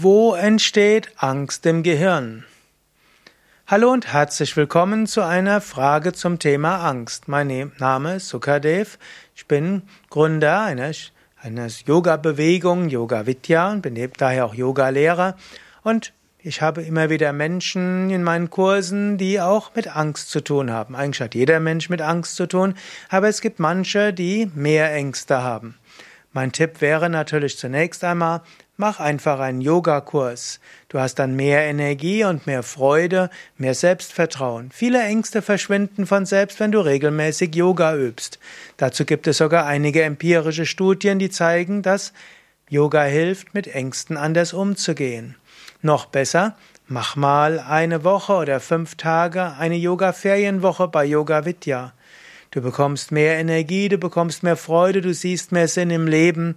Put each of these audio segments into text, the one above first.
Wo entsteht Angst im Gehirn? Hallo und herzlich willkommen zu einer Frage zum Thema Angst. Mein ne-, Name ist Sukadev. Ich bin Gründer einer, einer Yoga-Bewegung, Yoga Vidya und bin daher auch Yoga-Lehrer. Und ich habe immer wieder Menschen in meinen Kursen, die auch mit Angst zu tun haben. Eigentlich hat jeder Mensch mit Angst zu tun, aber es gibt manche, die mehr Ängste haben. Mein Tipp wäre natürlich zunächst einmal, mach einfach einen Yogakurs. Du hast dann mehr Energie und mehr Freude, mehr Selbstvertrauen. Viele Ängste verschwinden von selbst, wenn du regelmäßig Yoga übst. Dazu gibt es sogar einige empirische Studien, die zeigen, dass Yoga hilft, mit Ängsten anders umzugehen. Noch besser, mach mal eine Woche oder fünf Tage eine Yoga-Ferienwoche bei Yoga Vidya. Du bekommst mehr Energie, du bekommst mehr Freude, du siehst mehr Sinn im Leben,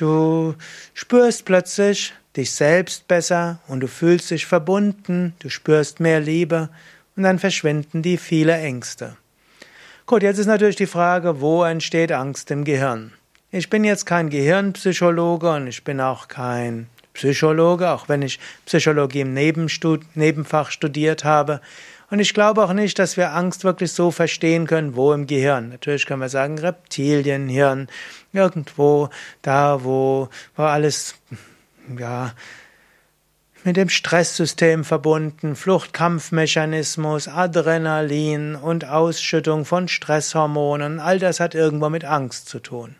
du spürst plötzlich dich selbst besser und du fühlst dich verbunden, du spürst mehr Liebe und dann verschwinden die viele Ängste. Gut, jetzt ist natürlich die Frage, wo entsteht Angst im Gehirn? Ich bin jetzt kein Gehirnpsychologe und ich bin auch kein Psychologe, auch wenn ich Psychologie im Nebenfach studiert habe. Und ich glaube auch nicht, dass wir Angst wirklich so verstehen können, wo im Gehirn. Natürlich können wir sagen, Reptilienhirn, irgendwo da, wo, wo alles, ja, mit dem Stresssystem verbunden, Fluchtkampfmechanismus, Adrenalin und Ausschüttung von Stresshormonen, all das hat irgendwo mit Angst zu tun.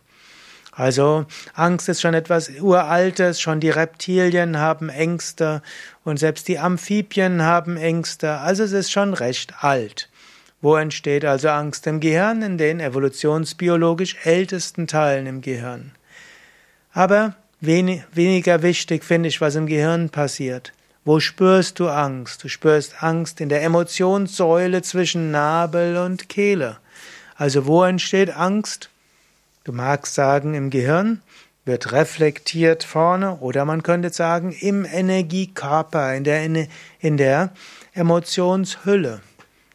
Also Angst ist schon etwas Uraltes, schon die Reptilien haben Ängste und selbst die Amphibien haben Ängste, also es ist schon recht alt. Wo entsteht also Angst im Gehirn? In den evolutionsbiologisch ältesten Teilen im Gehirn. Aber wenig, weniger wichtig finde ich, was im Gehirn passiert. Wo spürst du Angst? Du spürst Angst in der Emotionssäule zwischen Nabel und Kehle. Also wo entsteht Angst? Du magst sagen, im Gehirn wird reflektiert vorne oder man könnte sagen, im Energiekörper, in der, in der Emotionshülle.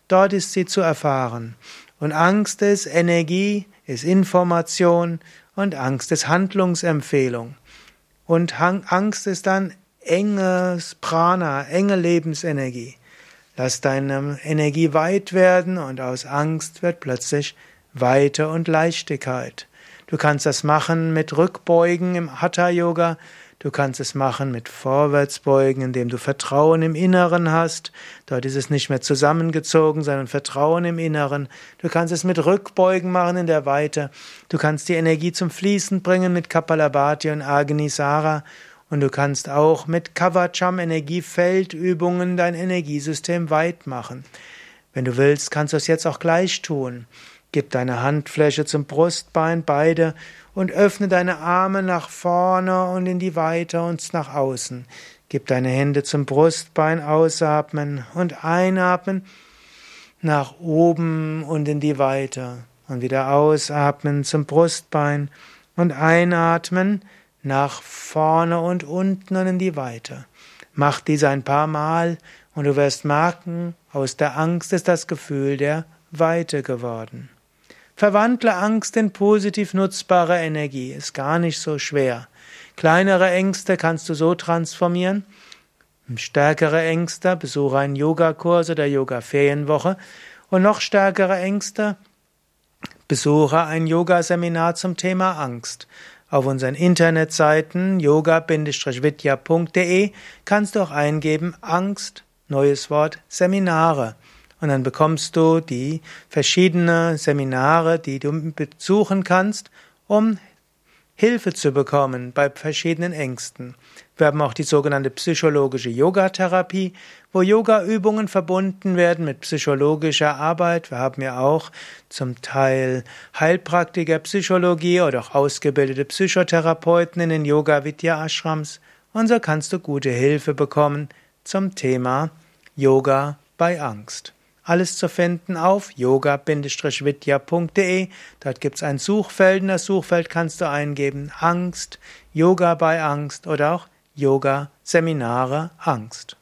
Dort ist sie zu erfahren. Und Angst ist Energie, ist Information und Angst ist Handlungsempfehlung. Und Angst ist dann enges Prana, enge Lebensenergie. Lass deine Energie weit werden und aus Angst wird plötzlich Weite und Leichtigkeit. Du kannst das machen mit Rückbeugen im Hatha Yoga. Du kannst es machen mit Vorwärtsbeugen, indem du Vertrauen im Inneren hast. Dort ist es nicht mehr zusammengezogen, sondern Vertrauen im Inneren. Du kannst es mit Rückbeugen machen in der Weite. Du kannst die Energie zum Fließen bringen mit Kapalabhati und Agnisara. Und du kannst auch mit Kavacham Energiefeldübungen dein Energiesystem weit machen. Wenn du willst, kannst du es jetzt auch gleich tun. Gib deine Handfläche zum Brustbein, beide, und öffne deine Arme nach vorne und in die Weite und nach außen. Gib deine Hände zum Brustbein, ausatmen und einatmen nach oben und in die Weite. Und wieder ausatmen zum Brustbein und einatmen nach vorne und unten und in die Weite. Mach dies ein paar Mal und du wirst merken, aus der Angst ist das Gefühl der Weite geworden. Verwandle Angst in positiv nutzbare Energie. Ist gar nicht so schwer. Kleinere Ängste kannst du so transformieren. Stärkere Ängste, besuche einen Yogakurs oder Yoga-Ferienwoche. Und noch stärkere Ängste, besuche ein Yoga-Seminar zum Thema Angst. Auf unseren Internetseiten yoga-vidya.de kannst du auch eingeben Angst, neues Wort, Seminare. Und dann bekommst du die verschiedenen Seminare, die du besuchen kannst, um Hilfe zu bekommen bei verschiedenen Ängsten. Wir haben auch die sogenannte psychologische Yogatherapie, wo Yogaübungen verbunden werden mit psychologischer Arbeit. Wir haben ja auch zum Teil Heilpraktiker Psychologie oder auch ausgebildete Psychotherapeuten in den Yoga Vidya Ashrams. Und so kannst du gute Hilfe bekommen zum Thema Yoga bei Angst. Alles zu finden auf yoga-vidya.de. Dort gibt es ein Suchfeld. In das Suchfeld kannst du eingeben Angst, Yoga bei Angst oder auch Yoga Seminare Angst.